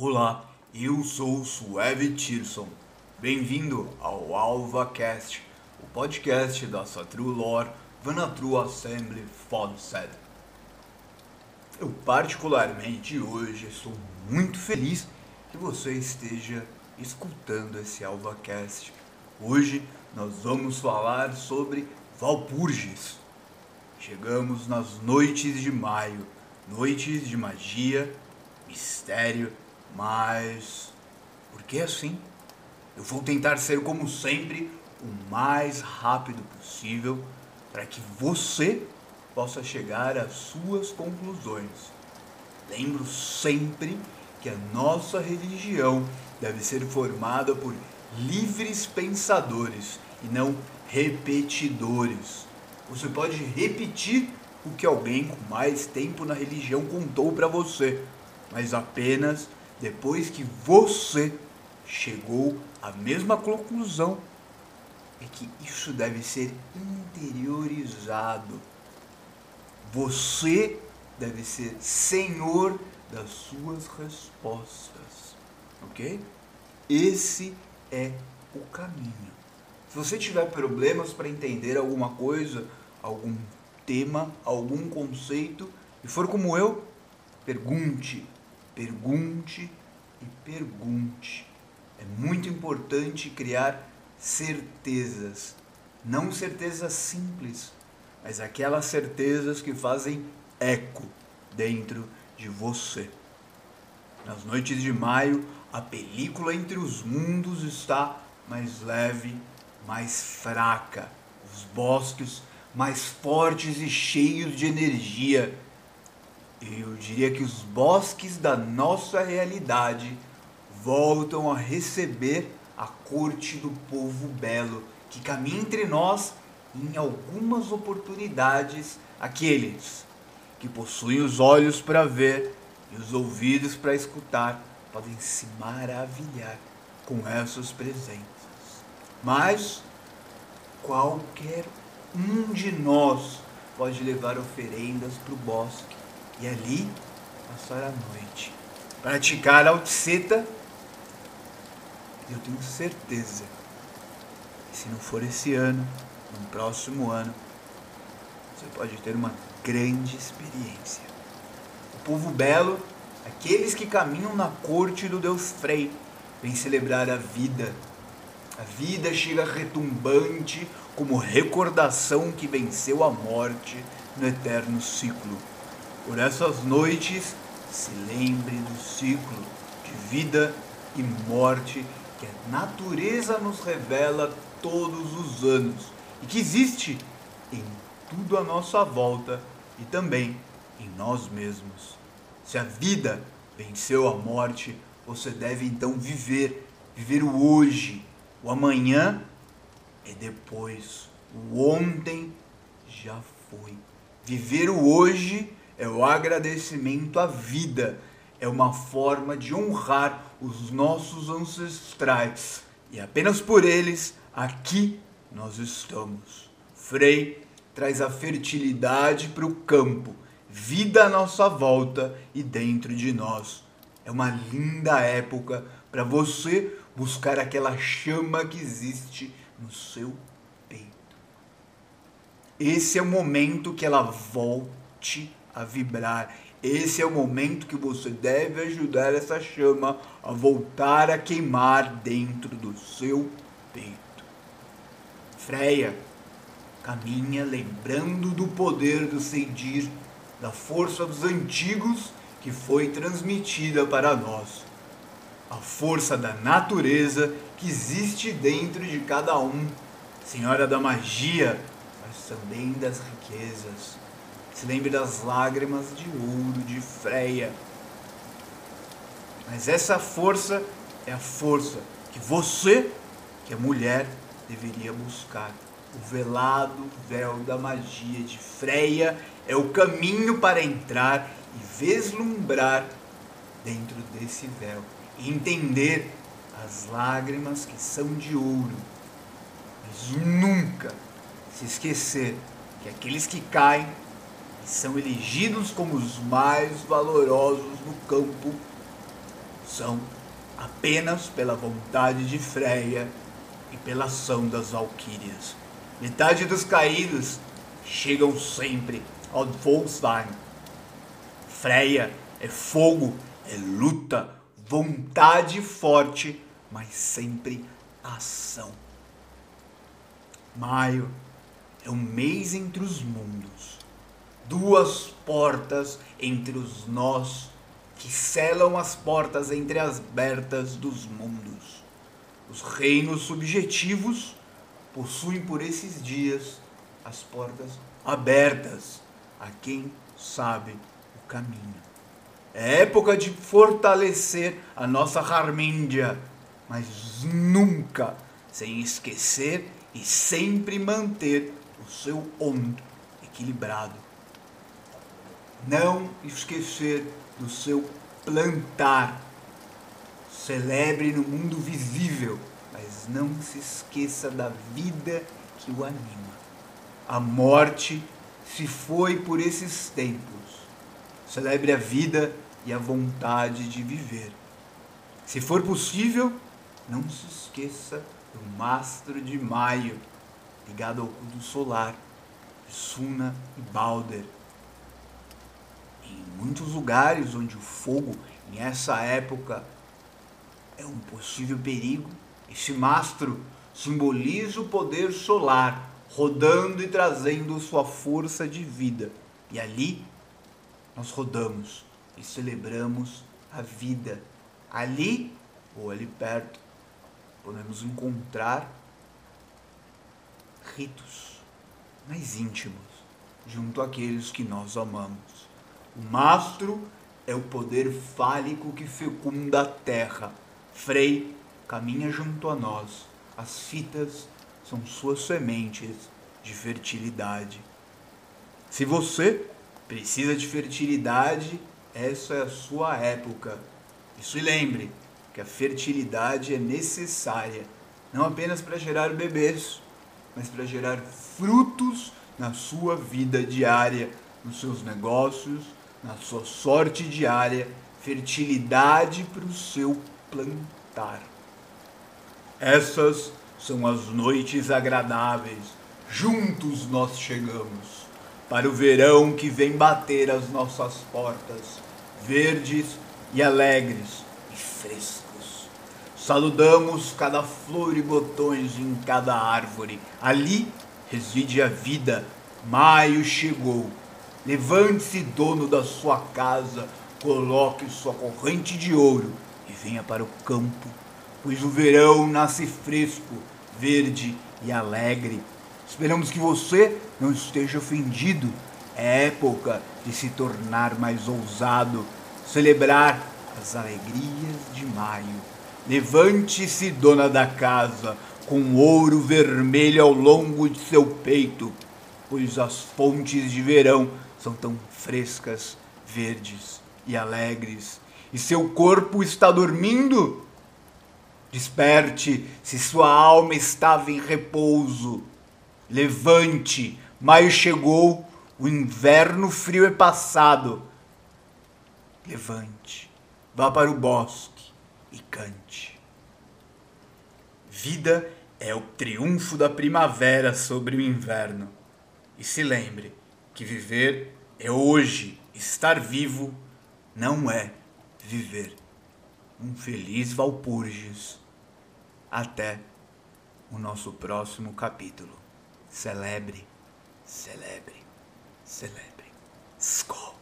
Olá, eu sou o Sueve Tirson. Bem-vindo ao AlvaCast, o podcast da Satru Lore Vanatru Assembly Fodset. Eu particularmente hoje estou muito feliz que você esteja escutando esse AlvaCast. Hoje nós vamos falar sobre Valpurgis. Chegamos nas noites de maio, noites de magia, mistério, mas por que assim? Eu vou tentar ser como sempre o mais rápido possível para que você possa chegar às suas conclusões. Lembro sempre que a nossa religião deve ser formada por livres pensadores e não repetidores. Você pode repetir o que alguém com mais tempo na religião contou para você, mas apenas depois que você chegou à mesma conclusão é que isso deve ser interiorizado. Você deve ser senhor das suas respostas, ok? Esse é o caminho. Se você tiver problemas para entender alguma coisa, algum tema, algum conceito, e for como eu, pergunte, pergunte e pergunte. É muito importante criar certezas, não certezas simples, mas aquelas certezas que fazem eco dentro de você. Nas noites de maio, a película entre os mundos está mais leve, mais fraca, os bosques mais fortes e cheios de energia. Eu diria que os bosques da nossa realidade voltam a receber a corte do povo belo que caminha entre nós em algumas oportunidades aqueles que possuem os olhos para ver e os ouvidos para escutar podem se maravilhar com essas presenças. Mas qualquer um de nós pode levar oferendas para o bosque e ali passar a noite. Praticar a alticeta, eu tenho certeza que se não for esse ano, no próximo ano, você pode ter uma grande experiência. O povo belo, aqueles que caminham na corte do Deus Frei, vem celebrar a vida. A vida chega retumbante como recordação que venceu a morte no eterno ciclo. Por essas noites, se lembre do ciclo de vida e morte que a natureza nos revela todos os anos e que existe em tudo à nossa volta e também em nós mesmos. Se a vida venceu a morte, você deve então viver, viver o hoje. O amanhã é depois. O ontem já foi. Viver o hoje é o agradecimento à vida, é uma forma de honrar os nossos ancestrais e apenas por eles aqui nós estamos. Frei traz a fertilidade para o campo, vida à nossa volta e dentro de nós. É uma linda época para você buscar aquela chama que existe no seu peito. Esse é o momento que ela volte a vibrar. Esse é o momento que você deve ajudar essa chama a voltar a queimar dentro do seu peito. Freia, caminha lembrando do poder do Seidir, da força dos antigos que foi transmitida para nós. A força da natureza que existe dentro de cada um. Senhora da magia, mas também das riquezas. Se lembre das lágrimas de ouro de Freia. Mas essa força é a força que você, que é mulher, deveria buscar. O velado véu da magia de Freia é o caminho para entrar e vislumbrar dentro desse véu e entender as lágrimas que são de ouro. Mas nunca se esquecer que aqueles que caem são elegidos como os mais valorosos no campo são apenas pela vontade de Freya e pela ação das valquírias. Metade dos caídos chegam sempre ao Volstein. Freya é fogo, é luta, vontade forte, mas sempre ação. Maio é um mês entre os mundos, duas portas entre os nós que selam as portas entre as abertas dos mundos. Os reinos subjetivos possuem por esses dias as portas abertas a quem sabe o caminho. É época de fortalecer a nossa Harmíndia, mas nunca sem esquecer e sempre manter o seu ondo equilibrado. Não esquecer do seu plantar. Celebre no mundo visível, mas não se esqueça da vida que o anima. A morte se foi por esses tempos. Celebre a vida e a vontade de viver. Se for possível, não se esqueça do mastro de maio, ligado ao culto solar, de Suna e Balder. Em muitos lugares onde o fogo, em essa época, é um possível perigo, esse mastro simboliza o poder solar, rodando e trazendo sua força de vida. E ali nós rodamos e celebramos a vida. Ali ou ali perto podemos encontrar ritos mais íntimos junto àqueles que nós amamos. O mastro é o poder fálico que fecunda a terra. Frei caminha junto a nós. As fitas são suas sementes de fertilidade. Se você precisa de fertilidade, essa é a sua época. E se lembre que a fertilidade é necessária, não apenas para gerar bebês, mas para gerar frutos na sua vida diária, nos seus negócios, na sua sorte diária, fertilidade para o seu plantar. Essas são as noites agradáveis. Juntos nós chegamos para o verão que vem bater as nossas portas, verdes e alegres e frescos. Saludamos cada flor e botões em cada árvore. Ali reside a vida. Maio chegou. Levante-se, dono da sua casa, coloque sua corrente de ouro e venha para o campo, pois o verão nasce fresco, verde e alegre Esperamos que você não esteja ofendido. É época de se tornar mais ousado, celebrar as alegrias de maio. Levante-se, dona da casa, com ouro vermelho ao longo de seu peito, pois as fontes de verão são tão frescas, verdes e alegres, e seu corpo está dormindo. Desperte se sua alma estava em repouso Levante, maio chegou, o inverno frio é passado. Levante, vá para o bosque e cante. Vida é o triunfo da primavera sobre o inverno. E se lembre que viver é hoje, estar vivo não é viver. Um feliz Valpurgis. Até o nosso próximo capítulo. Celebre, celebre, celebre. Skol.